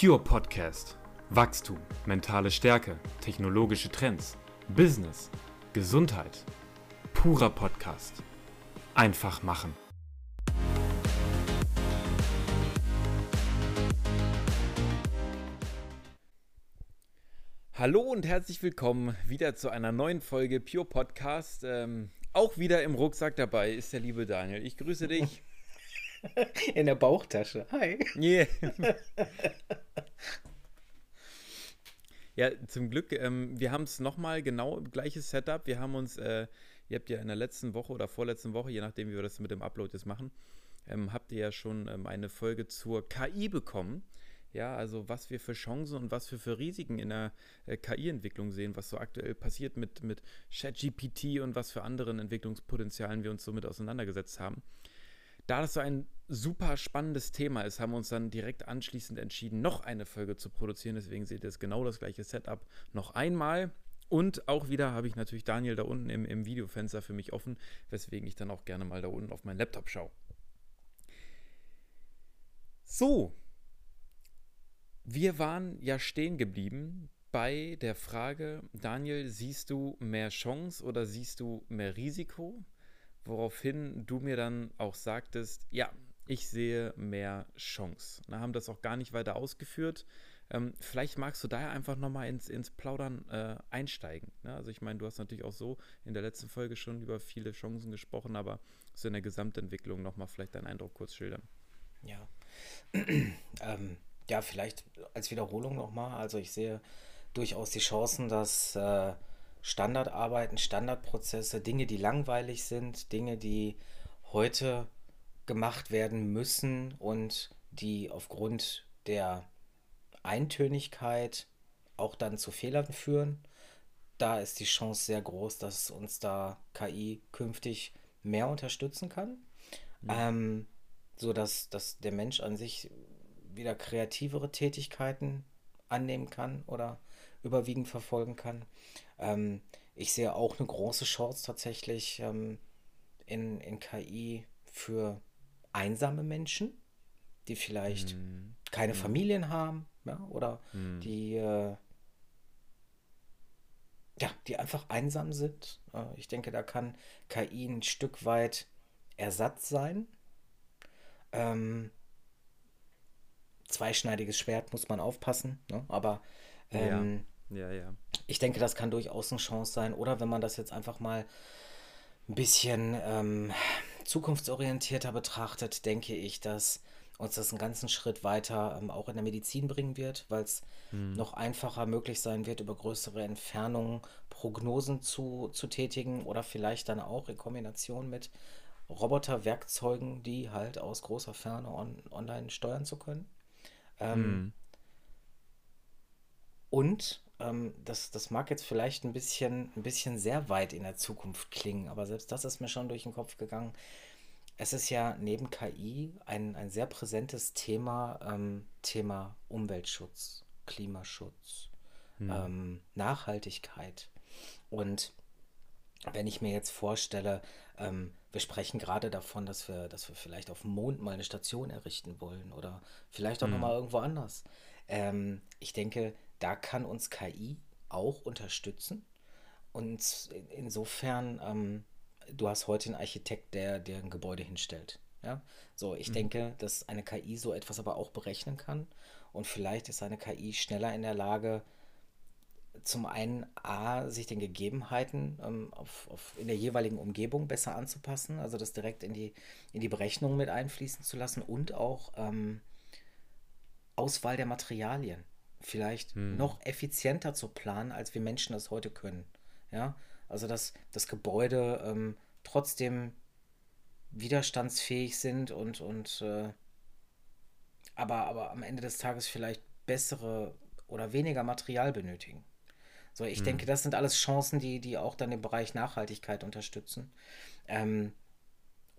Pure Podcast. Wachstum, mentale Stärke, technologische Trends, Business, Gesundheit. Purer Podcast. Einfach machen. Hallo und herzlich willkommen wieder zu einer neuen Folge Pure Podcast. Ähm, auch wieder im Rucksack dabei ist der liebe Daniel. Ich grüße dich. In der Bauchtasche. Hi. Yeah. ja, zum Glück, ähm, wir haben es nochmal genau gleiches Setup. Wir haben uns, äh, ihr habt ja in der letzten Woche oder vorletzten Woche, je nachdem, wie wir das mit dem Upload jetzt machen, ähm, habt ihr ja schon ähm, eine Folge zur KI bekommen. Ja, also was wir für Chancen und was wir für Risiken in der äh, KI-Entwicklung sehen, was so aktuell passiert mit, mit ChatGPT und was für anderen Entwicklungspotenzialen wir uns somit auseinandergesetzt haben. Da das so ein super spannendes Thema ist, haben wir uns dann direkt anschließend entschieden, noch eine Folge zu produzieren. Deswegen seht ihr jetzt genau das gleiche Setup noch einmal. Und auch wieder habe ich natürlich Daniel da unten im, im Videofenster für mich offen, weswegen ich dann auch gerne mal da unten auf meinen Laptop schaue. So, wir waren ja stehen geblieben bei der Frage, Daniel, siehst du mehr Chance oder siehst du mehr Risiko? Woraufhin du mir dann auch sagtest, ja, ich sehe mehr Chance. Wir haben das auch gar nicht weiter ausgeführt. Ähm, vielleicht magst du daher einfach nochmal ins, ins Plaudern äh, einsteigen. Ne? Also ich meine, du hast natürlich auch so in der letzten Folge schon über viele Chancen gesprochen, aber so in der Gesamtentwicklung nochmal vielleicht deinen Eindruck kurz schildern. Ja. ähm, ja, vielleicht als Wiederholung nochmal. Also ich sehe durchaus die Chancen, dass äh, Standardarbeiten, Standardprozesse, Dinge, die langweilig sind, Dinge, die heute gemacht werden müssen und die aufgrund der Eintönigkeit auch dann zu Fehlern führen. Da ist die Chance sehr groß, dass uns da KI künftig mehr unterstützen kann, ja. ähm, so dass, dass der Mensch an sich wieder kreativere Tätigkeiten annehmen kann oder überwiegend verfolgen kann. Ähm, ich sehe auch eine große Chance tatsächlich ähm, in, in KI für einsame Menschen, die vielleicht mm. keine mm. Familien haben ja, oder mm. die, äh, ja, die einfach einsam sind. Äh, ich denke, da kann KI ein Stück weit Ersatz sein. Ähm, zweischneidiges Schwert muss man aufpassen, ne? aber ähm, ja. ja, ja. Ich denke, das kann durchaus eine Chance sein. Oder wenn man das jetzt einfach mal ein bisschen ähm, zukunftsorientierter betrachtet, denke ich, dass uns das einen ganzen Schritt weiter ähm, auch in der Medizin bringen wird, weil es hm. noch einfacher möglich sein wird, über größere Entfernungen Prognosen zu, zu tätigen oder vielleicht dann auch in Kombination mit Roboterwerkzeugen, die halt aus großer Ferne on, online steuern zu können. Ähm, hm. Und ähm, das, das mag jetzt vielleicht ein bisschen, ein bisschen sehr weit in der Zukunft klingen, aber selbst das ist mir schon durch den Kopf gegangen. Es ist ja neben KI ein, ein sehr präsentes Thema, ähm, Thema Umweltschutz, Klimaschutz, hm. ähm, Nachhaltigkeit. Und wenn ich mir jetzt vorstelle, ähm, wir sprechen gerade davon, dass wir, dass wir vielleicht auf dem Mond mal eine Station errichten wollen oder vielleicht auch hm. nochmal irgendwo anders. Ähm, ich denke, da kann uns KI auch unterstützen. Und insofern, ähm, du hast heute einen Architekt, der, der ein Gebäude hinstellt. Ja, so, ich mhm. denke, dass eine KI so etwas aber auch berechnen kann. Und vielleicht ist eine KI schneller in der Lage, zum einen A, sich den Gegebenheiten ähm, auf, auf, in der jeweiligen Umgebung besser anzupassen, also das direkt in die, in die Berechnung mit einfließen zu lassen und auch ähm, Auswahl der Materialien vielleicht hm. noch effizienter zu planen, als wir Menschen das heute können. Ja, also dass das Gebäude ähm, trotzdem widerstandsfähig sind und, und äh, aber, aber am Ende des Tages vielleicht bessere oder weniger Material benötigen. So, ich hm. denke, das sind alles Chancen, die, die auch dann den Bereich Nachhaltigkeit unterstützen. Ähm,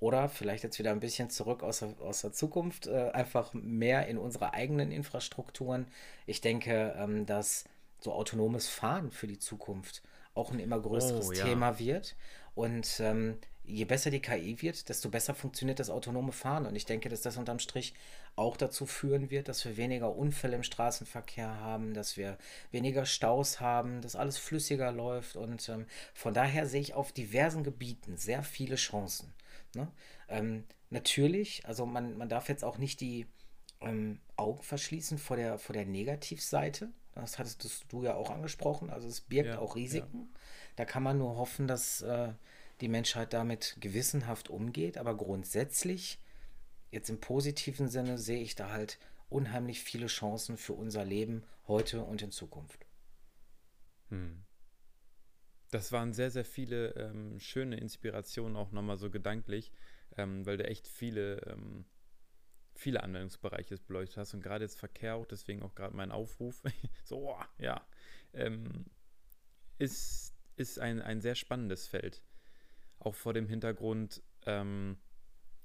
oder vielleicht jetzt wieder ein bisschen zurück aus der, aus der Zukunft, äh, einfach mehr in unsere eigenen Infrastrukturen. Ich denke, ähm, dass so autonomes Fahren für die Zukunft auch ein immer größeres oh, ja. Thema wird. Und ähm, je besser die KI wird, desto besser funktioniert das autonome Fahren. Und ich denke, dass das unterm Strich auch dazu führen wird, dass wir weniger Unfälle im Straßenverkehr haben, dass wir weniger Staus haben, dass alles flüssiger läuft. Und ähm, von daher sehe ich auf diversen Gebieten sehr viele Chancen. Ne? Ähm, natürlich, also man, man darf jetzt auch nicht die ähm, Augen verschließen vor der, vor der Negativseite. Das hattest du ja auch angesprochen. Also es birgt ja, auch Risiken. Ja. Da kann man nur hoffen, dass äh, die Menschheit damit gewissenhaft umgeht. Aber grundsätzlich, jetzt im positiven Sinne, sehe ich da halt unheimlich viele Chancen für unser Leben heute und in Zukunft. Hm. Das waren sehr, sehr viele ähm, schöne Inspirationen, auch nochmal so gedanklich, ähm, weil du echt viele, ähm, viele Anwendungsbereiche beleuchtet hast und gerade jetzt Verkehr auch, deswegen auch gerade mein Aufruf. so, oh, ja, ähm, ist, ist ein, ein sehr spannendes Feld. Auch vor dem Hintergrund ähm,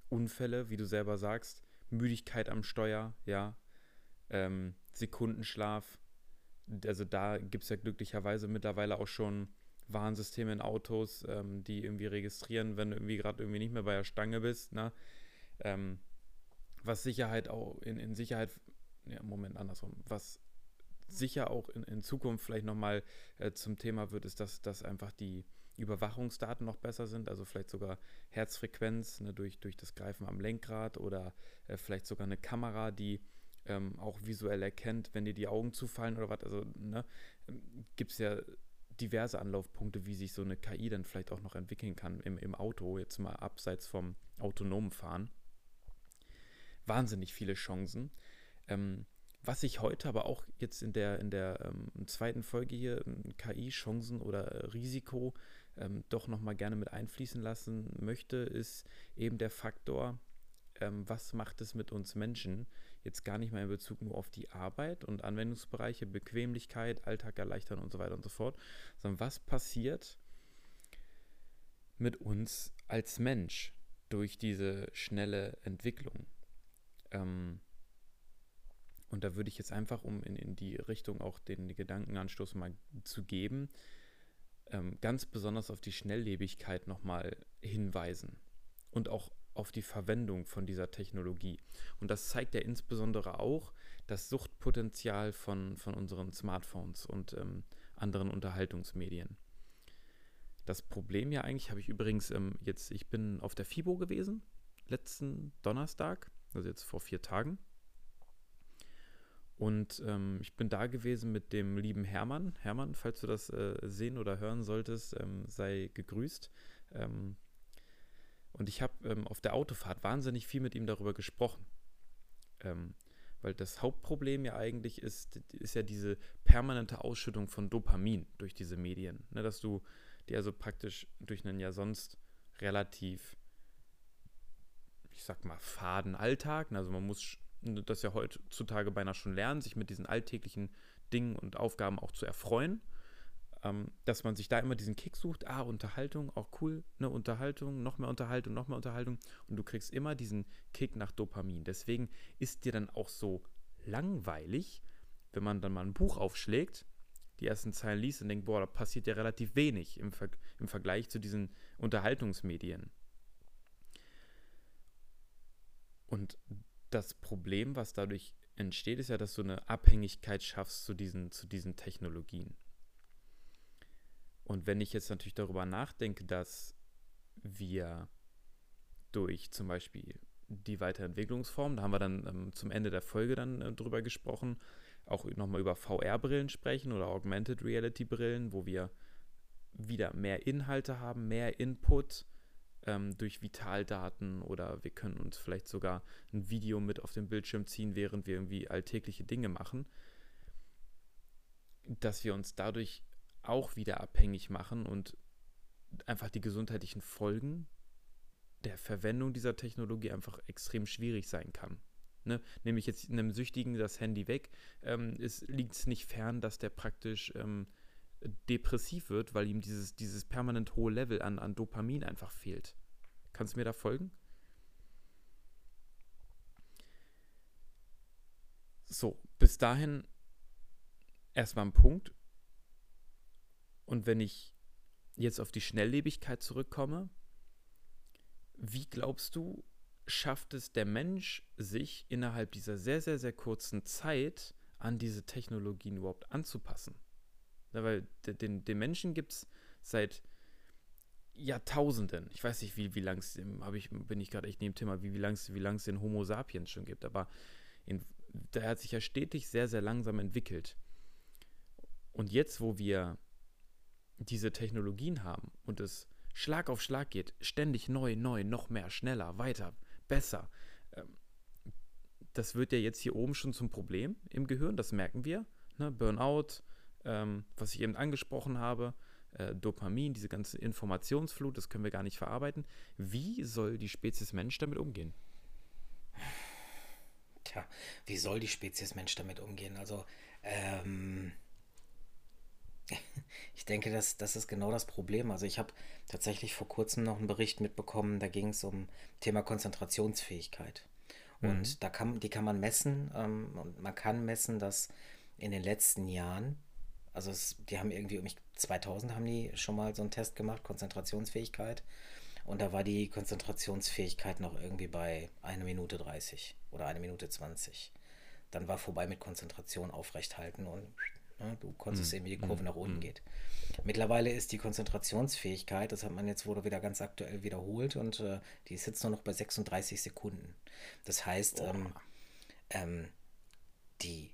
Unfälle, wie du selber sagst, Müdigkeit am Steuer, ja, Sekundenschlaf. Also da gibt es ja glücklicherweise mittlerweile auch schon Warnsysteme in Autos, ähm, die irgendwie registrieren, wenn du irgendwie gerade irgendwie nicht mehr bei der Stange bist. Ne? Ähm, was Sicherheit auch in, in Sicherheit, ja, Moment, andersrum, was sicher auch in, in Zukunft vielleicht nochmal äh, zum Thema wird, ist, dass, dass einfach die Überwachungsdaten noch besser sind, also vielleicht sogar Herzfrequenz ne, durch, durch das Greifen am Lenkrad oder äh, vielleicht sogar eine Kamera, die ähm, auch visuell erkennt, wenn dir die Augen zufallen oder was. Also ne, gibt es ja diverse Anlaufpunkte, wie sich so eine KI dann vielleicht auch noch entwickeln kann im, im Auto, jetzt mal abseits vom autonomen Fahren. Wahnsinnig viele Chancen. Ähm, was ich heute aber auch jetzt in der, in der ähm, zweiten Folge hier, ähm, KI-Chancen oder äh, Risiko, ähm, doch nochmal gerne mit einfließen lassen möchte, ist eben der Faktor, ähm, was macht es mit uns Menschen? Jetzt gar nicht mal in Bezug nur auf die Arbeit und Anwendungsbereiche, Bequemlichkeit, Alltag erleichtern und so weiter und so fort, sondern was passiert mit uns als Mensch durch diese schnelle Entwicklung? Ähm, und da würde ich jetzt einfach, um in, in die Richtung auch den Gedankenanstoß mal zu geben, ähm, ganz besonders auf die Schnelllebigkeit nochmal hinweisen und auch auf die Verwendung von dieser Technologie. Und das zeigt ja insbesondere auch das Suchtpotenzial von, von unseren Smartphones und ähm, anderen Unterhaltungsmedien. Das Problem ja eigentlich habe ich übrigens ähm, jetzt, ich bin auf der FIBO gewesen, letzten Donnerstag, also jetzt vor vier Tagen. Und ähm, ich bin da gewesen mit dem lieben Hermann. Hermann, falls du das äh, sehen oder hören solltest, ähm, sei gegrüßt. Ähm, und ich habe ähm, auf der Autofahrt wahnsinnig viel mit ihm darüber gesprochen. Ähm, weil das Hauptproblem ja eigentlich ist, ist ja diese permanente Ausschüttung von Dopamin durch diese Medien. Ne, dass du dir also praktisch durch einen ja sonst relativ, ich sag mal, faden Alltag, ne, also man muss das ja heutzutage beinahe schon lernen, sich mit diesen alltäglichen Dingen und Aufgaben auch zu erfreuen. Ähm, dass man sich da immer diesen Kick sucht, ah, Unterhaltung, auch cool, ne, Unterhaltung, noch mehr Unterhaltung, noch mehr Unterhaltung. Und du kriegst immer diesen Kick nach Dopamin. Deswegen ist dir dann auch so langweilig, wenn man dann mal ein Buch aufschlägt, die ersten Zeilen liest und denkt, boah, da passiert ja relativ wenig im, Ver im Vergleich zu diesen Unterhaltungsmedien. Und das Problem, was dadurch entsteht, ist ja, dass du eine Abhängigkeit schaffst zu diesen, zu diesen Technologien. Und wenn ich jetzt natürlich darüber nachdenke, dass wir durch zum Beispiel die Weiterentwicklungsform, da haben wir dann ähm, zum Ende der Folge dann äh, drüber gesprochen, auch nochmal über VR-Brillen sprechen oder Augmented Reality-Brillen, wo wir wieder mehr Inhalte haben, mehr Input, ähm, durch Vitaldaten oder wir können uns vielleicht sogar ein Video mit auf den Bildschirm ziehen, während wir irgendwie alltägliche Dinge machen, dass wir uns dadurch auch wieder abhängig machen und einfach die gesundheitlichen Folgen der Verwendung dieser Technologie einfach extrem schwierig sein kann. Ne? Nehme ich jetzt einem Süchtigen das Handy weg, ähm, liegt es nicht fern, dass der praktisch ähm, depressiv wird, weil ihm dieses, dieses permanent hohe Level an, an Dopamin einfach fehlt. Kannst du mir da folgen? So, bis dahin erstmal ein Punkt. Und wenn ich jetzt auf die Schnelllebigkeit zurückkomme, wie glaubst du, schafft es der Mensch, sich innerhalb dieser sehr, sehr, sehr kurzen Zeit an diese Technologien überhaupt anzupassen? Ja, weil den, den Menschen gibt es seit Jahrtausenden. Ich weiß nicht, wie, wie lang es, ich, bin ich gerade echt neben Thema, wie, wie lang es wie den Homo sapiens schon gibt, aber in, der hat sich ja stetig sehr, sehr langsam entwickelt. Und jetzt, wo wir diese Technologien haben und es Schlag auf Schlag geht, ständig neu, neu, noch mehr, schneller, weiter, besser, ähm, das wird ja jetzt hier oben schon zum Problem im Gehirn, das merken wir. Ne? Burnout, ähm, was ich eben angesprochen habe, äh, Dopamin, diese ganze Informationsflut, das können wir gar nicht verarbeiten. Wie soll die Spezies Mensch damit umgehen? Tja, wie soll die Spezies Mensch damit umgehen? Also, ähm, ich denke, das, das ist genau das Problem. Also ich habe tatsächlich vor kurzem noch einen Bericht mitbekommen, da ging es um Thema Konzentrationsfähigkeit. Und mhm. da kann, die kann man messen ähm, und man kann messen, dass in den letzten Jahren, also es, die haben irgendwie um 2000 haben die schon mal so einen Test gemacht, Konzentrationsfähigkeit. Und da war die Konzentrationsfähigkeit noch irgendwie bei 1 Minute 30 oder 1 Minute 20. Dann war vorbei mit Konzentration aufrechthalten und ne, du konntest mhm. sehen, wie die Kurve mhm. nach unten mhm. geht. Mittlerweile ist die Konzentrationsfähigkeit, das hat man jetzt wurde wieder ganz aktuell wiederholt und äh, die ist jetzt nur noch bei 36 Sekunden. Das heißt, ähm, ähm, die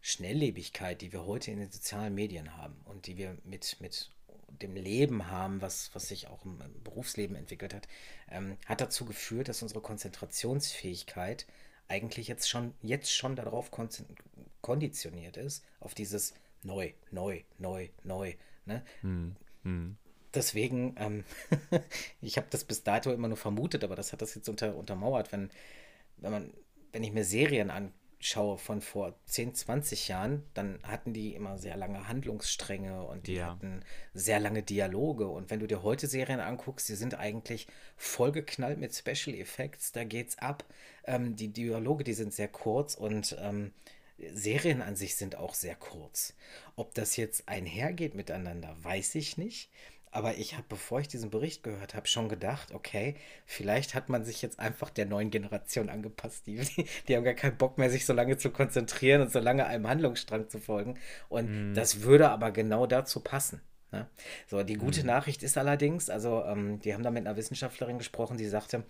Schnelllebigkeit, die wir heute in den sozialen Medien haben und die wir mit, mit dem Leben haben, was, was sich auch im Berufsleben entwickelt hat, ähm, hat dazu geführt, dass unsere Konzentrationsfähigkeit eigentlich jetzt schon, jetzt schon darauf konditioniert ist, auf dieses neu, neu, neu, neu. Ne? Hm, hm. Deswegen, ähm, ich habe das bis dato immer nur vermutet, aber das hat das jetzt unter, untermauert, wenn, wenn man, wenn ich mir Serien an, schaue von vor 10, 20 Jahren, dann hatten die immer sehr lange Handlungsstränge und die ja. hatten sehr lange Dialoge. Und wenn du dir heute Serien anguckst, die sind eigentlich vollgeknallt mit Special Effects, da geht's ab. Ähm, die Dialoge, die sind sehr kurz und ähm, Serien an sich sind auch sehr kurz. Ob das jetzt einhergeht miteinander, weiß ich nicht. Aber ich habe, bevor ich diesen Bericht gehört habe, schon gedacht, okay, vielleicht hat man sich jetzt einfach der neuen Generation angepasst. Die, die, haben gar keinen Bock mehr, sich so lange zu konzentrieren und so lange einem Handlungsstrang zu folgen. Und mm. das würde aber genau dazu passen. Ne? So, die gute mm. Nachricht ist allerdings, also ähm, die haben da mit einer Wissenschaftlerin gesprochen, die sagte,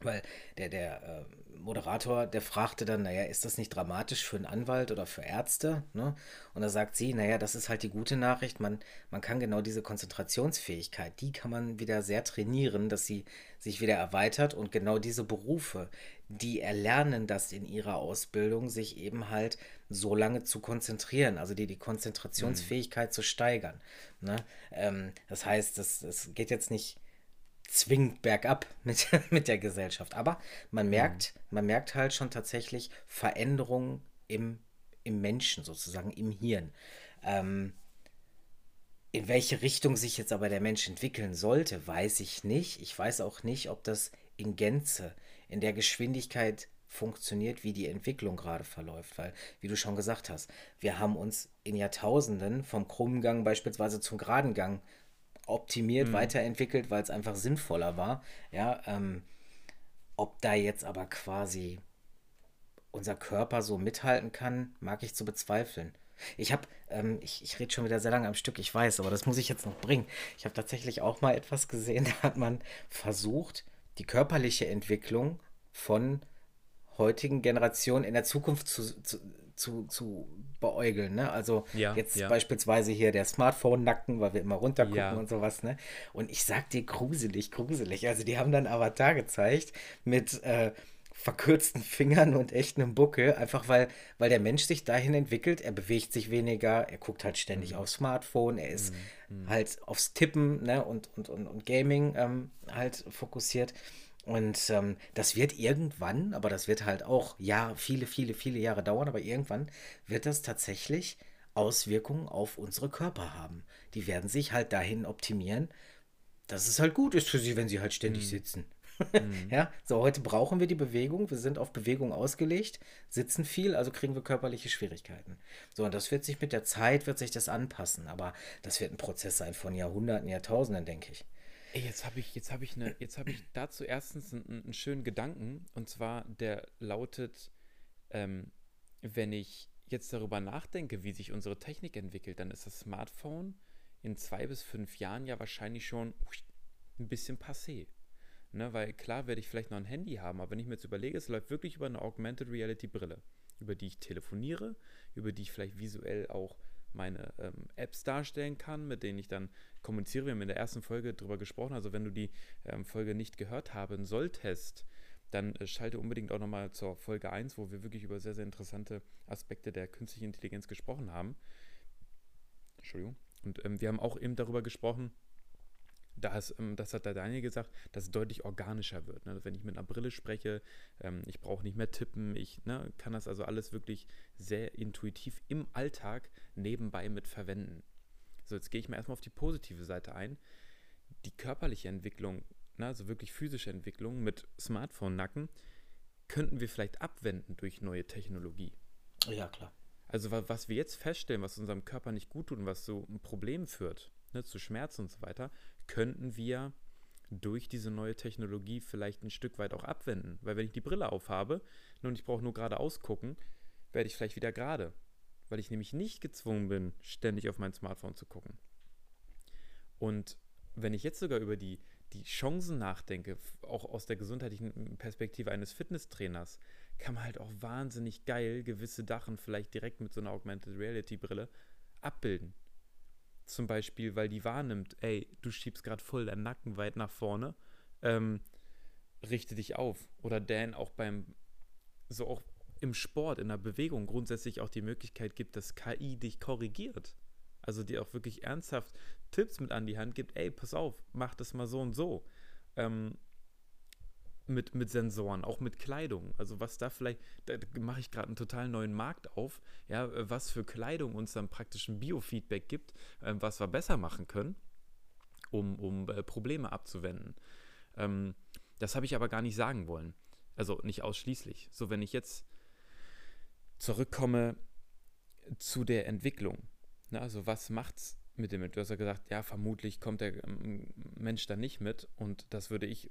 weil der, der äh, Moderator, der fragte dann, naja, ist das nicht dramatisch für einen Anwalt oder für Ärzte? Ne? Und da sagt sie, naja, das ist halt die gute Nachricht, man, man kann genau diese Konzentrationsfähigkeit, die kann man wieder sehr trainieren, dass sie sich wieder erweitert und genau diese Berufe, die erlernen das in ihrer Ausbildung, sich eben halt so lange zu konzentrieren, also die, die Konzentrationsfähigkeit mhm. zu steigern. Ne? Ähm, das heißt, das, das geht jetzt nicht zwingend bergab mit, mit der Gesellschaft. Aber man merkt, mhm. man merkt halt schon tatsächlich Veränderungen im, im Menschen sozusagen, im Hirn. Ähm, in welche Richtung sich jetzt aber der Mensch entwickeln sollte, weiß ich nicht. Ich weiß auch nicht, ob das in Gänze, in der Geschwindigkeit funktioniert, wie die Entwicklung gerade verläuft. Weil, wie du schon gesagt hast, wir haben uns in Jahrtausenden vom krummen Gang beispielsweise zum geraden Gang optimiert, mhm. weiterentwickelt, weil es einfach sinnvoller war. Ja, ähm, ob da jetzt aber quasi unser Körper so mithalten kann, mag ich zu bezweifeln. Ich habe, ähm, ich, ich rede schon wieder sehr lange am Stück, ich weiß, aber das muss ich jetzt noch bringen. Ich habe tatsächlich auch mal etwas gesehen, da hat man versucht, die körperliche Entwicklung von heutigen Generationen in der Zukunft zu, zu, zu, zu beäugeln. Ne? Also ja, jetzt ja. beispielsweise hier der Smartphone-Nacken, weil wir immer runtergucken ja. und sowas. Ne? Und ich sag dir gruselig, gruselig. Also die haben dann Avatar gezeigt mit äh, verkürzten Fingern und echtem Buckel, einfach weil, weil der Mensch sich dahin entwickelt. Er bewegt sich weniger, er guckt halt ständig mhm. aufs Smartphone, er ist mhm. halt aufs Tippen ne? und, und, und, und Gaming ähm, halt fokussiert. Und ähm, das wird irgendwann, aber das wird halt auch ja viele, viele, viele Jahre dauern, aber irgendwann wird das tatsächlich Auswirkungen auf unsere Körper haben. Die werden sich halt dahin optimieren, dass es halt gut ist für sie, wenn sie halt ständig mhm. sitzen. Mhm. ja, so heute brauchen wir die Bewegung, wir sind auf Bewegung ausgelegt, sitzen viel, also kriegen wir körperliche Schwierigkeiten. So, und das wird sich mit der Zeit, wird sich das anpassen, aber das wird ein Prozess sein von Jahrhunderten, Jahrtausenden, denke ich. Ey, jetzt habe ich, jetzt habe ich eine, jetzt habe ich dazu erstens einen, einen, schönen Gedanken und zwar der lautet, ähm, wenn ich jetzt darüber nachdenke, wie sich unsere Technik entwickelt, dann ist das Smartphone in zwei bis fünf Jahren ja wahrscheinlich schon ein bisschen passé. Ne, weil klar werde ich vielleicht noch ein Handy haben, aber wenn ich mir jetzt überlege, es läuft wirklich über eine Augmented Reality Brille, über die ich telefoniere, über die ich vielleicht visuell auch meine ähm, Apps darstellen kann, mit denen ich dann kommuniziere. Wir haben in der ersten Folge darüber gesprochen, also wenn du die ähm, Folge nicht gehört haben solltest, dann äh, schalte unbedingt auch nochmal zur Folge 1, wo wir wirklich über sehr, sehr interessante Aspekte der künstlichen Intelligenz gesprochen haben. Entschuldigung. Und ähm, wir haben auch eben darüber gesprochen, dass, ähm, das hat der Daniel gesagt, dass es deutlich organischer wird. Ne? Wenn ich mit einer Brille spreche, ähm, ich brauche nicht mehr tippen, ich ne, kann das also alles wirklich sehr intuitiv im Alltag nebenbei mit verwenden. So, jetzt gehe ich mal erstmal auf die positive Seite ein. Die körperliche Entwicklung, ne, also wirklich physische Entwicklung mit Smartphone-Nacken, könnten wir vielleicht abwenden durch neue Technologie. Ja, klar. Also was wir jetzt feststellen, was unserem Körper nicht gut tut und was so ein Problem führt, ne, zu Schmerzen und so weiter, könnten wir durch diese neue Technologie vielleicht ein Stück weit auch abwenden. Weil wenn ich die Brille aufhabe und ich brauche nur geradeaus gucken, werde ich vielleicht wieder gerade. Weil ich nämlich nicht gezwungen bin, ständig auf mein Smartphone zu gucken. Und wenn ich jetzt sogar über die, die Chancen nachdenke, auch aus der gesundheitlichen Perspektive eines Fitnesstrainers, kann man halt auch wahnsinnig geil gewisse Dachen vielleicht direkt mit so einer Augmented Reality Brille abbilden. Zum Beispiel, weil die wahrnimmt, ey, du schiebst gerade voll deinen Nacken weit nach vorne, ähm, richte dich auf. Oder Dan auch beim, so auch im Sport, in der Bewegung grundsätzlich auch die Möglichkeit gibt, dass KI dich korrigiert. Also dir auch wirklich ernsthaft Tipps mit an die Hand gibt, ey, pass auf, mach das mal so und so. Ähm, mit, mit Sensoren, auch mit Kleidung. Also was da vielleicht, da mache ich gerade einen total neuen Markt auf, ja, was für Kleidung uns dann praktisch ein Biofeedback gibt, äh, was wir besser machen können, um, um äh, Probleme abzuwenden. Ähm, das habe ich aber gar nicht sagen wollen. Also nicht ausschließlich. So, wenn ich jetzt zurückkomme zu der Entwicklung. Ne, also was macht's mit dem? Du hast ja gesagt, ja, vermutlich kommt der ähm, Mensch da nicht mit und das würde ich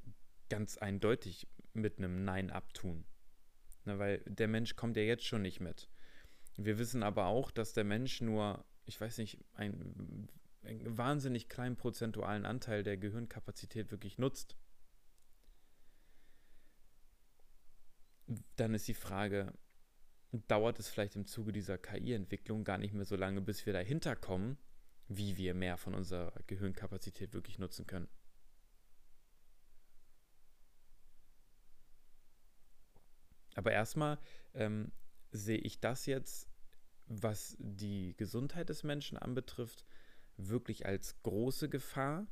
ganz eindeutig mit einem Nein abtun. Na, weil der Mensch kommt ja jetzt schon nicht mit. Wir wissen aber auch, dass der Mensch nur, ich weiß nicht, einen, einen wahnsinnig kleinen prozentualen Anteil der Gehirnkapazität wirklich nutzt. Dann ist die Frage, dauert es vielleicht im Zuge dieser KI-Entwicklung gar nicht mehr so lange, bis wir dahinter kommen, wie wir mehr von unserer Gehirnkapazität wirklich nutzen können. Aber erstmal ähm, sehe ich das jetzt, was die Gesundheit des Menschen anbetrifft, wirklich als große Gefahr,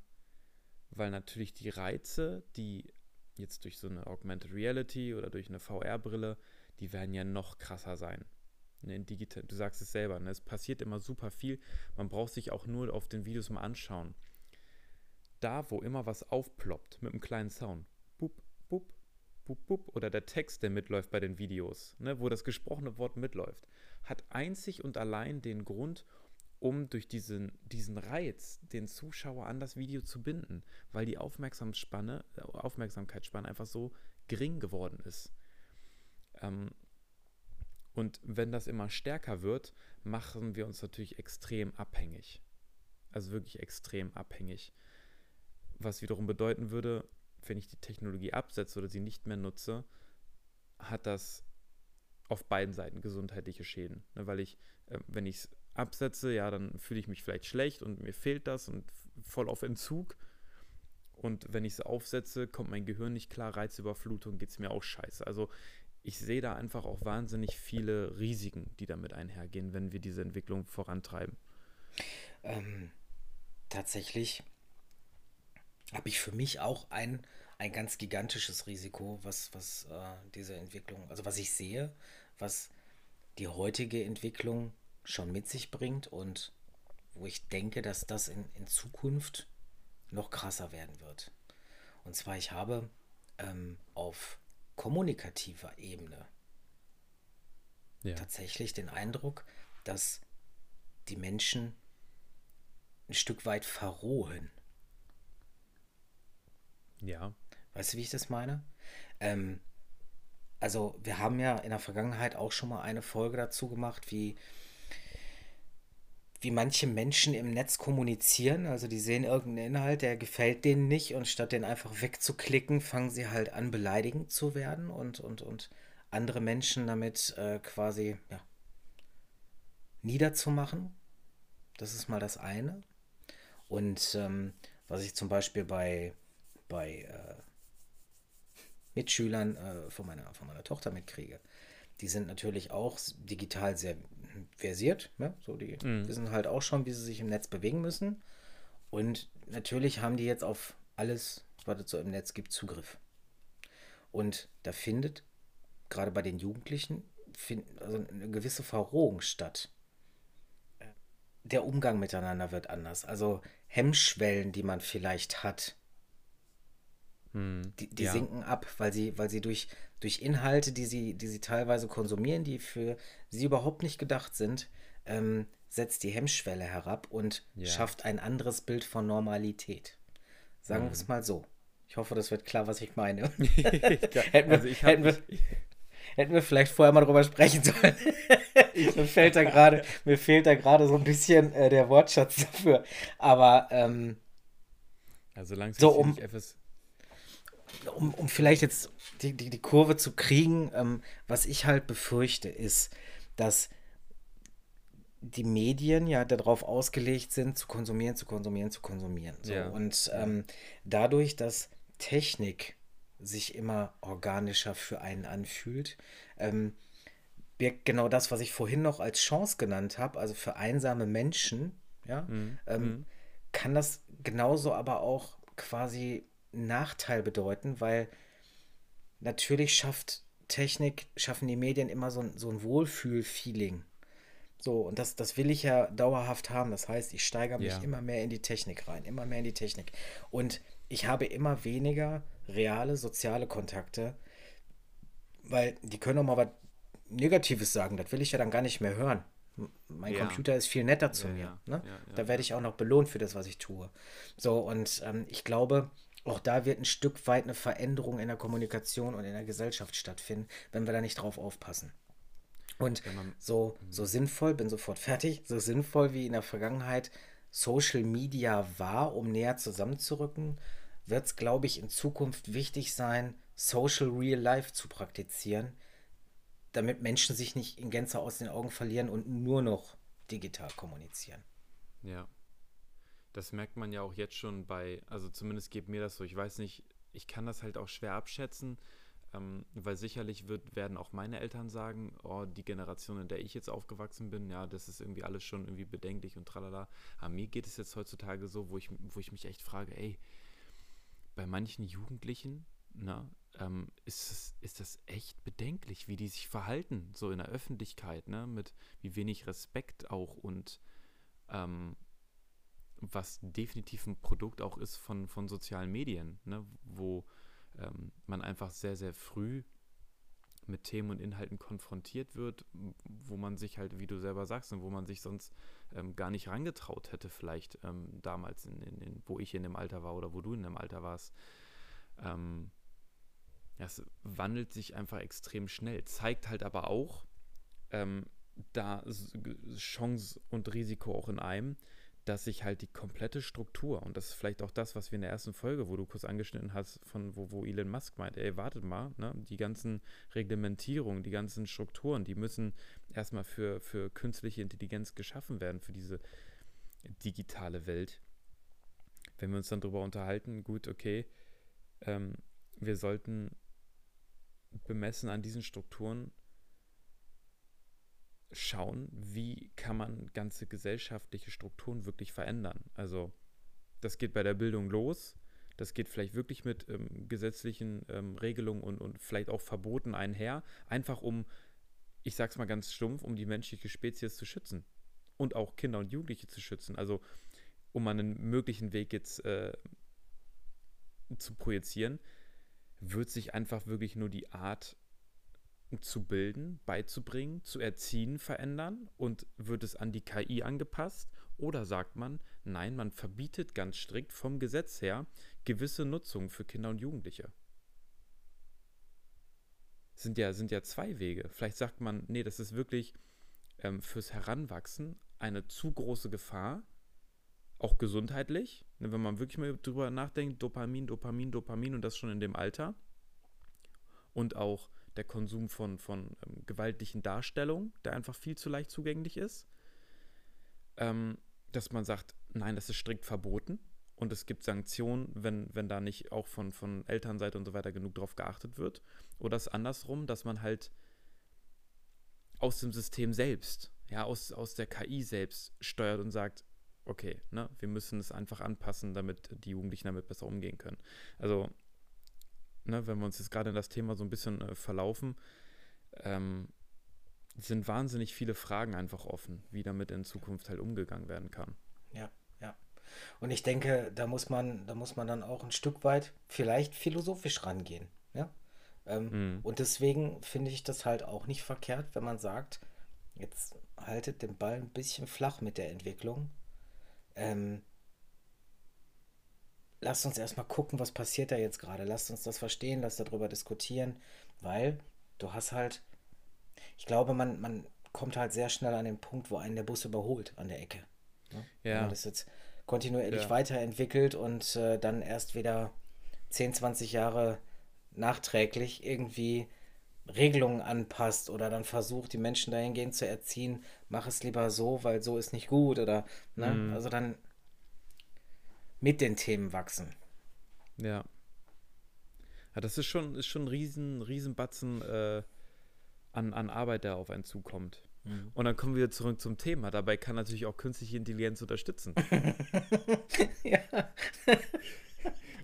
weil natürlich die Reize, die jetzt durch so eine Augmented Reality oder durch eine VR-Brille, die werden ja noch krasser sein. Ne, digital, du sagst es selber, ne? es passiert immer super viel. Man braucht sich auch nur auf den Videos mal anschauen. Da, wo immer was aufploppt mit einem kleinen Sound, bup, bup, bup, bup, oder der Text, der mitläuft bei den Videos, ne, wo das gesprochene Wort mitläuft, hat einzig und allein den Grund, um durch diesen, diesen Reiz den Zuschauer an das Video zu binden, weil die Aufmerksamkeitsspanne, äh, Aufmerksamkeitsspanne einfach so gering geworden ist. Ähm, und wenn das immer stärker wird, machen wir uns natürlich extrem abhängig. Also wirklich extrem abhängig. Was wiederum bedeuten würde, wenn ich die Technologie absetze oder sie nicht mehr nutze, hat das auf beiden Seiten gesundheitliche Schäden. Ne, weil ich, äh, wenn ich es absetze, ja, dann fühle ich mich vielleicht schlecht und mir fehlt das und voll auf Entzug. Und wenn ich es aufsetze, kommt mein Gehirn nicht klar, Reizüberflutung, geht es mir auch scheiße. Also ich sehe da einfach auch wahnsinnig viele Risiken, die damit einhergehen, wenn wir diese Entwicklung vorantreiben. Ähm, tatsächlich habe ich für mich auch ein, ein ganz gigantisches Risiko, was, was äh, diese Entwicklung, also was ich sehe, was die heutige Entwicklung schon mit sich bringt und wo ich denke, dass das in, in Zukunft noch krasser werden wird. Und zwar, ich habe ähm, auf kommunikativer Ebene ja. tatsächlich den Eindruck, dass die Menschen ein Stück weit verrohen Ja. Weißt du, wie ich das meine? Ähm, also, wir haben ja in der Vergangenheit auch schon mal eine Folge dazu gemacht, wie, wie manche Menschen im Netz kommunizieren. Also, die sehen irgendeinen Inhalt, der gefällt denen nicht und statt den einfach wegzuklicken, fangen sie halt an, beleidigend zu werden und, und, und andere Menschen damit äh, quasi ja, niederzumachen. Das ist mal das eine. Und ähm, was ich zum Beispiel bei, bei äh, Mitschülern äh, von, meiner, von meiner Tochter mitkriege, die sind natürlich auch digital sehr versiert. Ne? So die mhm. wissen halt auch schon, wie sie sich im Netz bewegen müssen. Und natürlich haben die jetzt auf alles, was es so im Netz gibt, Zugriff. Und da findet gerade bei den Jugendlichen find, also eine gewisse Verrohung statt der Umgang miteinander wird anders. Also Hemmschwellen, die man vielleicht hat, hm, die, die ja. sinken ab, weil sie, weil sie durch, durch Inhalte, die sie, die sie teilweise konsumieren, die für sie überhaupt nicht gedacht sind, ähm, setzt die Hemmschwelle herab und ja. schafft ein anderes Bild von Normalität. Sagen hm. wir es mal so. Ich hoffe, das wird klar, was ich meine. hätten, wir, also ich hätten, wir, hätten wir vielleicht vorher mal drüber sprechen sollen. mir fehlt da gerade, mir fehlt da gerade so ein bisschen äh, der Wortschatz dafür. Aber ähm, also langsam so um, um, um vielleicht jetzt die, die, die Kurve zu kriegen, ähm, was ich halt befürchte, ist, dass die Medien ja darauf ausgelegt sind, zu konsumieren, zu konsumieren, zu konsumieren. So. Ja. Und ähm, dadurch, dass Technik sich immer organischer für einen anfühlt, ähm, birgt genau das, was ich vorhin noch als Chance genannt habe, also für einsame Menschen, ja, mhm. Ähm, mhm. kann das genauso aber auch quasi Nachteil bedeuten, weil natürlich schafft Technik, schaffen die Medien immer so ein, so ein Wohlfühl-Feeling. So, und das, das will ich ja dauerhaft haben. Das heißt, ich steigere mich ja. immer mehr in die Technik rein, immer mehr in die Technik. Und ich habe immer weniger reale soziale Kontakte, weil die können auch mal was Negatives sagen. Das will ich ja dann gar nicht mehr hören. Mein ja. Computer ist viel netter zu ja, mir. Ne? da werde ich auch noch belohnt für das, was ich tue. So, und ähm, ich glaube, auch da wird ein Stück weit eine Veränderung in der Kommunikation und in der Gesellschaft stattfinden, wenn wir da nicht drauf aufpassen. Und so, so sinnvoll, bin sofort fertig, so sinnvoll wie in der Vergangenheit Social Media war, um näher zusammenzurücken, wird es, glaube ich, in Zukunft wichtig sein, Social Real Life zu praktizieren, damit Menschen sich nicht in Gänze aus den Augen verlieren und nur noch digital kommunizieren. Ja. Das merkt man ja auch jetzt schon bei, also zumindest geht mir das so. Ich weiß nicht, ich kann das halt auch schwer abschätzen, ähm, weil sicherlich wird, werden auch meine Eltern sagen, oh, die Generation, in der ich jetzt aufgewachsen bin, ja, das ist irgendwie alles schon irgendwie bedenklich und tralala. Aber mir geht es jetzt heutzutage so, wo ich, wo ich mich echt frage, ey, bei manchen Jugendlichen, na, ähm, ist, es, ist das echt bedenklich, wie die sich verhalten, so in der Öffentlichkeit, ne, mit wie wenig Respekt auch und ähm, was definitiv ein Produkt auch ist von, von sozialen Medien, ne, wo ähm, man einfach sehr, sehr früh mit Themen und Inhalten konfrontiert wird, wo man sich halt, wie du selber sagst, und wo man sich sonst ähm, gar nicht rangetraut hätte, vielleicht ähm, damals, in, in, in, wo ich in dem Alter war oder wo du in dem Alter warst. Ähm, das wandelt sich einfach extrem schnell, zeigt halt aber auch ähm, da Chance und Risiko auch in einem, dass sich halt die komplette Struktur, und das ist vielleicht auch das, was wir in der ersten Folge, wo du kurz angeschnitten hast, von wo, wo Elon Musk meint, ey, wartet mal, ne, die ganzen Reglementierungen, die ganzen Strukturen, die müssen erstmal für, für künstliche Intelligenz geschaffen werden, für diese digitale Welt. Wenn wir uns dann darüber unterhalten, gut, okay, ähm, wir sollten bemessen an diesen Strukturen schauen, wie kann man ganze gesellschaftliche Strukturen wirklich verändern. Also das geht bei der Bildung los, das geht vielleicht wirklich mit ähm, gesetzlichen ähm, Regelungen und, und vielleicht auch Verboten einher, einfach um, ich sag's mal ganz stumpf, um die menschliche Spezies zu schützen und auch Kinder und Jugendliche zu schützen. Also um einen möglichen Weg jetzt äh, zu projizieren, wird sich einfach wirklich nur die Art zu bilden, beizubringen, zu erziehen, verändern und wird es an die KI angepasst? Oder sagt man, nein, man verbietet ganz strikt vom Gesetz her gewisse Nutzung für Kinder und Jugendliche? Sind ja, sind ja zwei Wege. Vielleicht sagt man, nee, das ist wirklich ähm, fürs Heranwachsen eine zu große Gefahr, auch gesundheitlich, ne, wenn man wirklich mal drüber nachdenkt, Dopamin, Dopamin, Dopamin und das schon in dem Alter. Und auch der Konsum von, von ähm, gewaltlichen Darstellungen, der einfach viel zu leicht zugänglich ist. Ähm, dass man sagt, nein, das ist strikt verboten und es gibt Sanktionen, wenn, wenn da nicht auch von, von Elternseite und so weiter genug drauf geachtet wird. Oder es andersrum, dass man halt aus dem System selbst, ja, aus, aus der KI selbst steuert und sagt, okay, ne, wir müssen es einfach anpassen, damit die Jugendlichen damit besser umgehen können. Also ne, wenn wir uns jetzt gerade in das Thema so ein bisschen äh, verlaufen, ähm, sind wahnsinnig viele Fragen einfach offen, wie damit in Zukunft halt umgegangen werden kann. Ja, ja. Und ich denke, da muss man, da muss man dann auch ein Stück weit vielleicht philosophisch rangehen. Ja? Ähm, mhm. Und deswegen finde ich das halt auch nicht verkehrt, wenn man sagt, jetzt haltet den Ball ein bisschen flach mit der Entwicklung. Ähm, lasst uns erstmal gucken, was passiert da jetzt gerade. Lasst uns das verstehen, lasst darüber diskutieren, weil du hast halt, ich glaube, man, man kommt halt sehr schnell an den Punkt, wo einen der Bus überholt an der Ecke. Ne? Ja. Wenn man das jetzt kontinuierlich ja. weiterentwickelt und äh, dann erst wieder 10, 20 Jahre nachträglich irgendwie Regelungen anpasst oder dann versucht, die Menschen dahingehend zu erziehen, mach es lieber so, weil so ist nicht gut oder, ne? Mhm. Also dann mit den Themen wachsen. Ja. Ja, das ist schon, ist schon ein riesen, riesen Batzen äh, an, an Arbeit, der auf einen zukommt. Mhm. Und dann kommen wir zurück zum Thema. Dabei kann natürlich auch künstliche Intelligenz unterstützen. ja.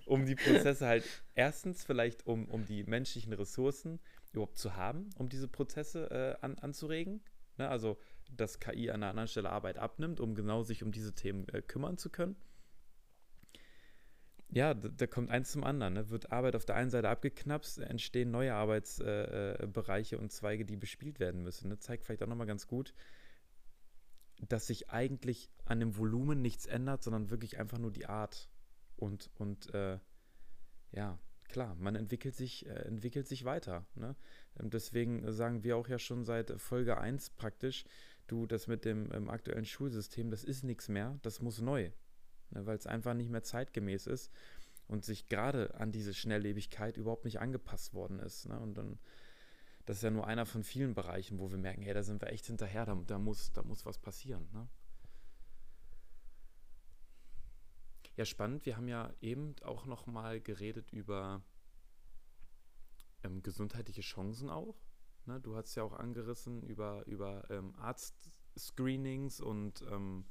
um die Prozesse halt erstens vielleicht, um, um die menschlichen Ressourcen überhaupt zu haben, um diese Prozesse äh, an, anzuregen. Ne? Also, dass KI an einer anderen Stelle Arbeit abnimmt, um genau sich um diese Themen äh, kümmern zu können ja, da, da, kommt eins zum anderen. Ne? Wird Arbeit auf der einen Seite abgeknapst, entstehen neue Arbeitsbereiche äh, äh und Zweige, die bespielt werden müssen. Ne? Zeigt vielleicht auch nochmal ganz gut, dass sich eigentlich an dem Volumen nichts ändert, sondern wirklich einfach nur die Art. Und, und äh, ja, klar, man entwickelt sich, äh, entwickelt sich weiter. Ne? Ähm, deswegen sagen wir auch ja schon seit Folge 1 praktisch, du, das mit dem ähm, aktuellen Schulsystem, das ist nichts mehr, das muss neu ne, weil es einfach nicht mehr zeitgemäß ist und sich gerade an diese Schnelllebigkeit überhaupt nicht angepasst worden ist. Ne? Und dann, das ist ja nur einer von vielen Bereichen, wo wir merken, hey, da sind wir echt hinterher, da, da, muss, da muss was passieren. Ne? Ja, spannend. Wir haben ja eben auch noch mal geredet über ähm, gesundheitliche Chancen auch. Ne? Du hast ja auch angerissen über, über ähm, Arztscreenings und ähm,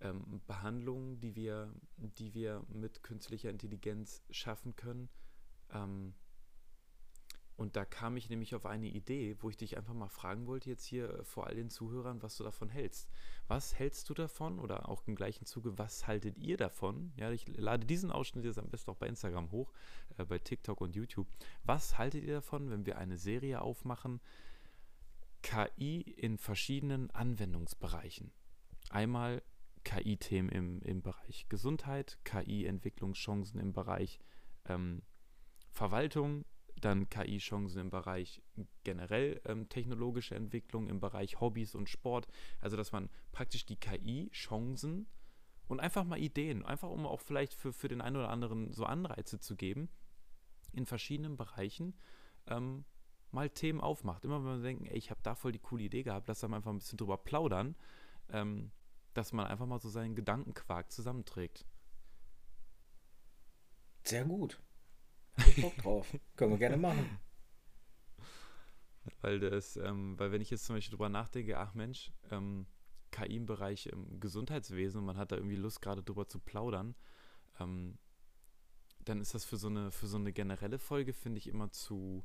ähm, Behandlungen, die wir, die wir mit künstlicher Intelligenz schaffen können. Ähm, und da kam ich nämlich auf eine Idee, wo ich dich einfach mal fragen wollte, jetzt hier äh, vor all den Zuhörern, was du davon hältst. Was hältst du davon oder auch im gleichen Zuge, was haltet ihr davon? Ja, ich lade diesen Ausschnitt jetzt am besten auch bei Instagram hoch, äh, bei TikTok und YouTube. Was haltet ihr davon, wenn wir eine Serie aufmachen? KI in verschiedenen Anwendungsbereichen. Einmal KI-Themen im, im Bereich Gesundheit, KI-Entwicklungschancen im Bereich ähm, Verwaltung, dann KI-Chancen im Bereich generell ähm, technologische Entwicklung, im Bereich Hobbys und Sport. Also, dass man praktisch die KI-Chancen und einfach mal Ideen, einfach um auch vielleicht für, für den einen oder anderen so Anreize zu geben, in verschiedenen Bereichen ähm, mal Themen aufmacht. Immer wenn wir denken, ey, ich habe da voll die coole Idee gehabt, lass da mal einfach ein bisschen drüber plaudern. Ähm, dass man einfach mal so seinen Gedankenquark zusammenträgt. Sehr gut. Hab ich Bock drauf. Können wir gerne machen. Weil das, ähm, weil wenn ich jetzt zum Beispiel drüber nachdenke, ach Mensch, ähm, KI im Bereich ähm, Gesundheitswesen und man hat da irgendwie Lust, gerade drüber zu plaudern, ähm, dann ist das für so eine, für so eine generelle Folge, finde ich, immer zu,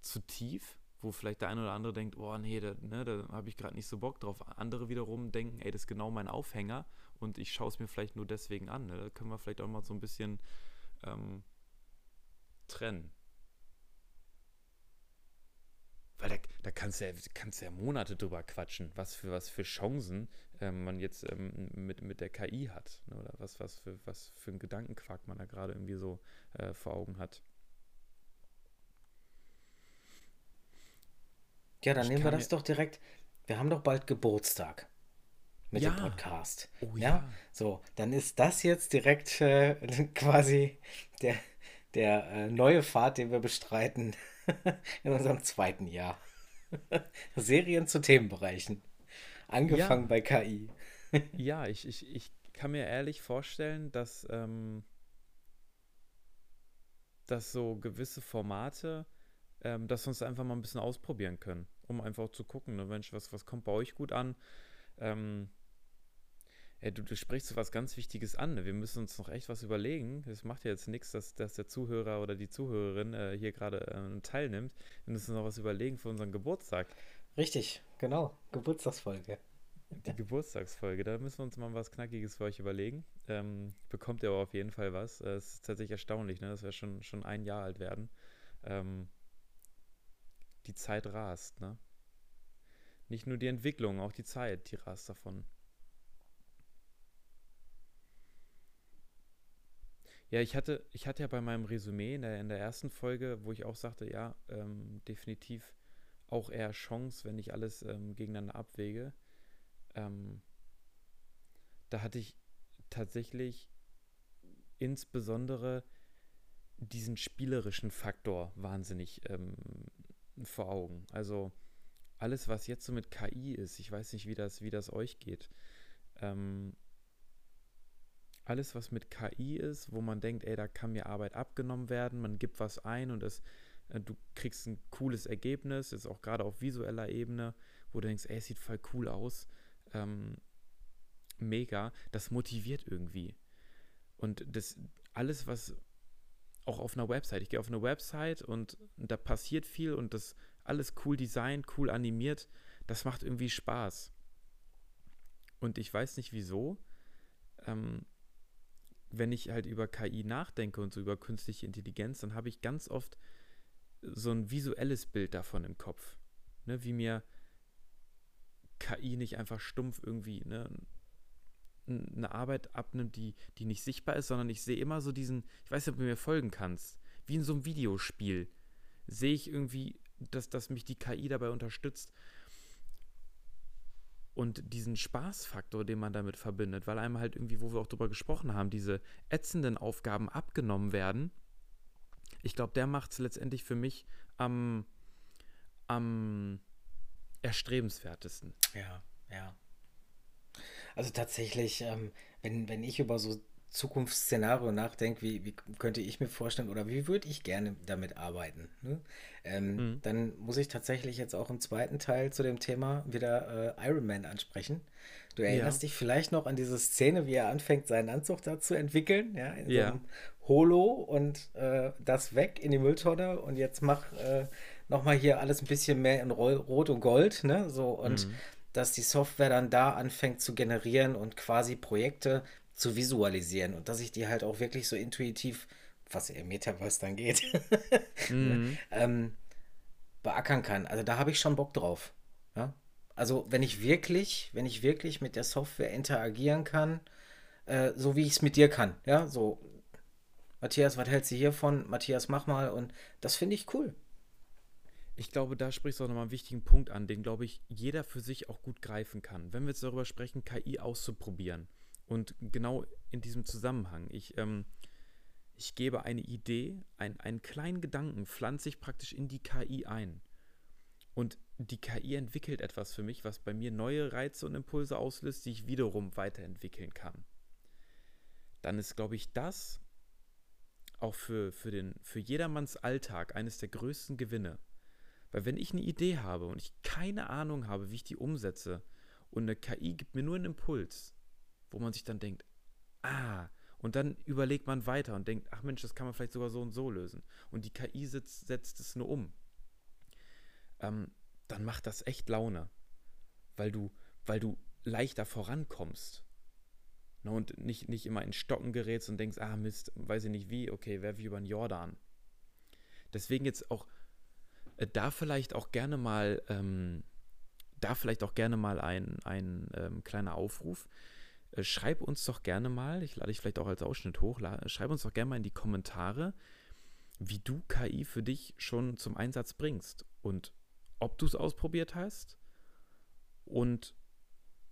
zu tief wo vielleicht der eine oder andere denkt, oh nee, da, ne, da habe ich gerade nicht so Bock drauf. Andere wiederum denken, ey, das ist genau mein Aufhänger und ich schaue es mir vielleicht nur deswegen an. Ne? Da können wir vielleicht auch mal so ein bisschen ähm, trennen. weil da, da kannst du ja, kannst ja Monate drüber quatschen, was für was für Chancen ähm, man jetzt ähm, mit, mit der KI hat. Ne? Oder was, was, für, was für ein Gedankenquark man da gerade irgendwie so äh, vor Augen hat. Ja, dann ich nehmen wir das doch direkt. Wir haben doch bald Geburtstag mit ja. dem Podcast. Oh, ja. ja. so, dann ist das jetzt direkt äh, quasi der, der äh, neue Pfad, den wir bestreiten in unserem zweiten Jahr. Serien zu Themenbereichen. Angefangen ja. bei KI. ja, ich, ich, ich kann mir ehrlich vorstellen, dass, ähm, dass so gewisse Formate, ähm, dass wir uns einfach mal ein bisschen ausprobieren können, um einfach zu gucken, ne, Mensch, was, was kommt bei euch gut an? Ähm, Ey, du, du sprichst so was ganz Wichtiges an. Ne? Wir müssen uns noch echt was überlegen. Es macht ja jetzt nichts, dass, dass der Zuhörer oder die Zuhörerin äh, hier gerade äh, teilnimmt. Wir müssen uns noch was überlegen für unseren Geburtstag. Richtig, genau. Geburtstagsfolge. Die Geburtstagsfolge, da müssen wir uns mal was Knackiges für euch überlegen. Ähm, bekommt ihr aber auf jeden Fall was. Äh, es ist tatsächlich erstaunlich, ne? dass wir schon, schon ein Jahr alt werden. Ähm, die Zeit rast, ne? Nicht nur die Entwicklung, auch die Zeit, die rast davon. Ja, ich hatte, ich hatte ja bei meinem Resümee in der, in der ersten Folge, wo ich auch sagte, ja, ähm, definitiv auch eher Chance, wenn ich alles ähm, gegeneinander abwäge. Ähm, da hatte ich tatsächlich insbesondere diesen spielerischen Faktor wahnsinnig ähm, vor Augen. Also alles, was jetzt so mit KI ist, ich weiß nicht, wie das, wie das euch geht. Ähm, alles, was mit KI ist, wo man denkt, ey, da kann mir Arbeit abgenommen werden, man gibt was ein und es, äh, du kriegst ein cooles Ergebnis, ist auch gerade auf visueller Ebene, wo du denkst, ey, es sieht voll cool aus, ähm, mega, das motiviert irgendwie. Und das alles, was auch auf einer Website, ich gehe auf eine Website und da passiert viel und das alles cool designt, cool animiert, das macht irgendwie Spaß. Und ich weiß nicht wieso, ähm, wenn ich halt über KI nachdenke und so über künstliche Intelligenz, dann habe ich ganz oft so ein visuelles Bild davon im Kopf. Ne, wie mir KI nicht einfach stumpf irgendwie ne, eine Arbeit abnimmt, die, die nicht sichtbar ist, sondern ich sehe immer so diesen, ich weiß nicht, ob du mir folgen kannst, wie in so einem Videospiel, sehe ich irgendwie, dass, dass mich die KI dabei unterstützt und diesen Spaßfaktor, den man damit verbindet, weil einem halt irgendwie, wo wir auch drüber gesprochen haben, diese ätzenden Aufgaben abgenommen werden. Ich glaube, der macht es letztendlich für mich am, am erstrebenswertesten. Ja, ja. Also tatsächlich, ähm, wenn, wenn ich über so Zukunftsszenario nachdenke, wie, wie könnte ich mir vorstellen oder wie würde ich gerne damit arbeiten, ne? ähm, mhm. dann muss ich tatsächlich jetzt auch im zweiten Teil zu dem Thema wieder äh, Iron Man ansprechen. Du erinnerst ja. dich vielleicht noch an diese Szene, wie er anfängt, seinen Anzug da zu entwickeln, ja, in ja. so einem Holo und äh, das weg in die Mülltonne und jetzt mach äh, nochmal hier alles ein bisschen mehr in Rot und Gold, ne, so und mhm dass die Software dann da anfängt zu generieren und quasi Projekte zu visualisieren und dass ich die halt auch wirklich so intuitiv, was im Metaverse dann geht, mhm. ähm, beackern kann. Also da habe ich schon Bock drauf. Ja? Also wenn ich wirklich, wenn ich wirklich mit der Software interagieren kann, äh, so wie ich es mit dir kann, ja, so Matthias, was hältst du hiervon? Matthias, mach mal und das finde ich cool. Ich glaube, da sprichst du auch nochmal einen wichtigen Punkt an, den, glaube ich, jeder für sich auch gut greifen kann. Wenn wir jetzt darüber sprechen, KI auszuprobieren, und genau in diesem Zusammenhang, ich, ähm, ich gebe eine Idee, ein, einen kleinen Gedanken, pflanze ich praktisch in die KI ein. Und die KI entwickelt etwas für mich, was bei mir neue Reize und Impulse auslöst, die ich wiederum weiterentwickeln kann. Dann ist, glaube ich, das auch für, für, den, für jedermanns Alltag eines der größten Gewinne. Weil wenn ich eine Idee habe und ich keine Ahnung habe, wie ich die umsetze und eine KI gibt mir nur einen Impuls, wo man sich dann denkt, ah, und dann überlegt man weiter und denkt, ach Mensch, das kann man vielleicht sogar so und so lösen. Und die KI setzt, setzt es nur um. Ähm, dann macht das echt Laune. Weil du, weil du leichter vorankommst. Ne, und nicht, nicht immer in Stocken gerätst und denkst, ah Mist, weiß ich nicht wie, okay, wer wie über den Jordan. Deswegen jetzt auch da vielleicht auch gerne mal, ähm, da vielleicht auch gerne mal ein, ein ähm, kleiner Aufruf. Äh, schreib uns doch gerne mal, ich lade dich vielleicht auch als Ausschnitt hoch, schreib uns doch gerne mal in die Kommentare, wie du KI für dich schon zum Einsatz bringst und ob du es ausprobiert hast und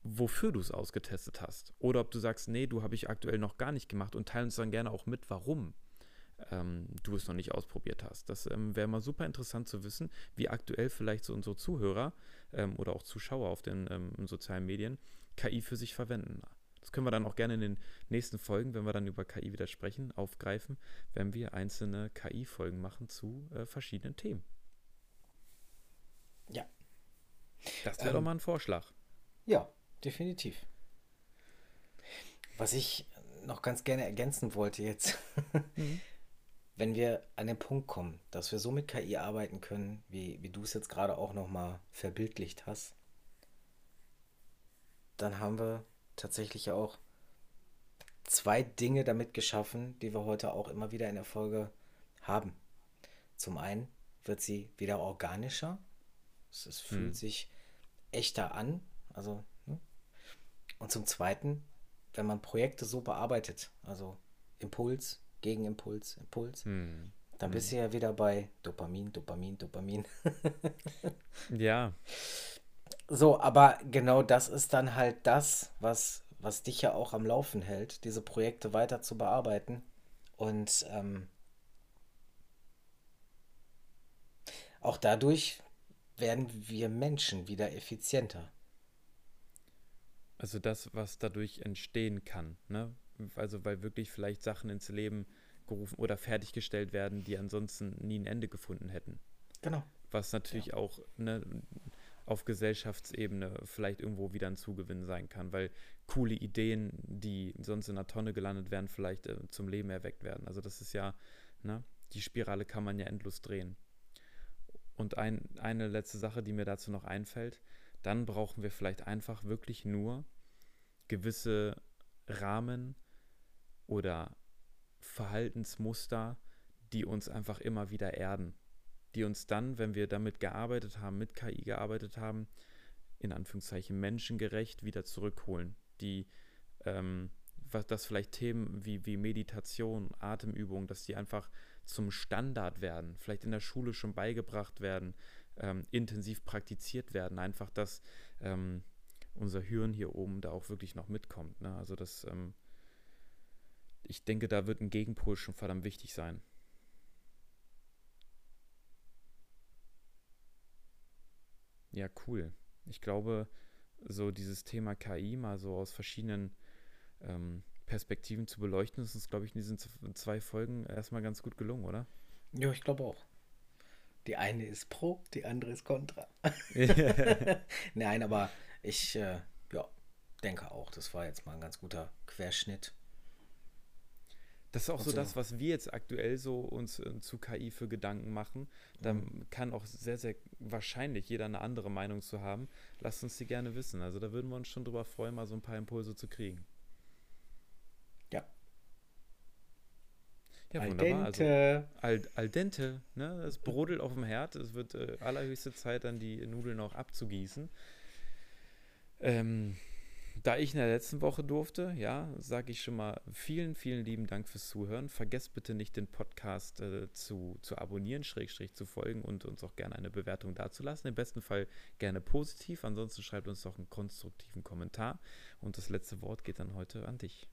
wofür du es ausgetestet hast. Oder ob du sagst, nee, du habe ich aktuell noch gar nicht gemacht und teile uns dann gerne auch mit, warum ähm, du es noch nicht ausprobiert hast. Das ähm, wäre mal super interessant zu wissen, wie aktuell vielleicht so unsere Zuhörer ähm, oder auch Zuschauer auf den ähm, sozialen Medien KI für sich verwenden. Das können wir dann auch gerne in den nächsten Folgen, wenn wir dann über KI wieder sprechen, aufgreifen, wenn wir einzelne KI-Folgen machen zu äh, verschiedenen Themen. Ja. Das wäre doch ähm, mal ein Vorschlag. Ja, definitiv. Was ich noch ganz gerne ergänzen wollte jetzt, mhm. wenn wir an den Punkt kommen, dass wir so mit KI arbeiten können, wie, wie du es jetzt gerade auch nochmal verbildlicht hast, dann haben wir tatsächlich auch zwei Dinge damit geschaffen, die wir heute auch immer wieder in der Folge haben. Zum einen wird sie wieder organischer. Es, es fühlt hm. sich echter an. Also, ne? Und zum zweiten, wenn man Projekte so bearbeitet, also Impuls, Gegenimpuls, Impuls, hm. dann bist du ja wieder bei Dopamin, Dopamin, Dopamin. ja. So, aber genau das ist dann halt das, was, was dich ja auch am Laufen hält, diese Projekte weiter zu bearbeiten. Und ähm, auch dadurch werden wir Menschen wieder effizienter. Also das, was dadurch entstehen kann, ne? Also weil wirklich vielleicht Sachen ins Leben gerufen oder fertiggestellt werden, die ansonsten nie ein Ende gefunden hätten. Genau. Was natürlich ja. auch ne, auf Gesellschaftsebene vielleicht irgendwo wieder ein Zugewinn sein kann, weil coole Ideen, die sonst in einer Tonne gelandet wären, vielleicht äh, zum Leben erweckt werden. Also das ist ja, ne, die Spirale kann man ja endlos drehen. Und ein, eine letzte Sache, die mir dazu noch einfällt, dann brauchen wir vielleicht einfach wirklich nur gewisse Rahmen oder Verhaltensmuster, die uns einfach immer wieder erden die uns dann, wenn wir damit gearbeitet haben, mit KI gearbeitet haben, in Anführungszeichen menschengerecht wieder zurückholen. Die, ähm, was das vielleicht Themen wie, wie Meditation, Atemübung, dass die einfach zum Standard werden, vielleicht in der Schule schon beigebracht werden, ähm, intensiv praktiziert werden. Einfach, dass ähm, unser Hirn hier oben da auch wirklich noch mitkommt. Ne? Also das, ähm, ich denke, da wird ein Gegenpol schon verdammt wichtig sein. Ja, cool. Ich glaube, so dieses Thema KI mal so aus verschiedenen ähm, Perspektiven zu beleuchten, ist uns, glaube ich, in diesen zwei Folgen erstmal ganz gut gelungen, oder? Ja, ich glaube auch. Die eine ist pro, die andere ist contra. Nein, aber ich äh, ja, denke auch, das war jetzt mal ein ganz guter Querschnitt das ist auch so, so, das, was wir jetzt aktuell so uns äh, zu KI für Gedanken machen. Da mhm. kann auch sehr, sehr wahrscheinlich jeder eine andere Meinung zu haben. Lasst uns die gerne wissen. Also da würden wir uns schon drüber freuen, mal so ein paar Impulse zu kriegen. Ja. Ja, al wunderbar. Also dente. Also, al, al dente, ne? Es brodelt auf dem Herd. Es wird äh, allerhöchste Zeit, dann die Nudeln auch abzugießen. Ähm, da ich in der letzten Woche durfte, ja, sage ich schon mal vielen, vielen lieben Dank fürs Zuhören. Vergesst bitte nicht, den Podcast äh, zu, zu abonnieren, Schrägstrich zu folgen und uns auch gerne eine Bewertung dazulassen. Im besten Fall gerne positiv. Ansonsten schreibt uns doch einen konstruktiven Kommentar. Und das letzte Wort geht dann heute an dich.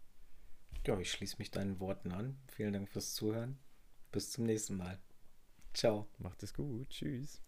Ja, ich schließe mich deinen Worten an. Vielen Dank fürs Zuhören. Bis zum nächsten Mal. Ciao. Macht es gut. Tschüss.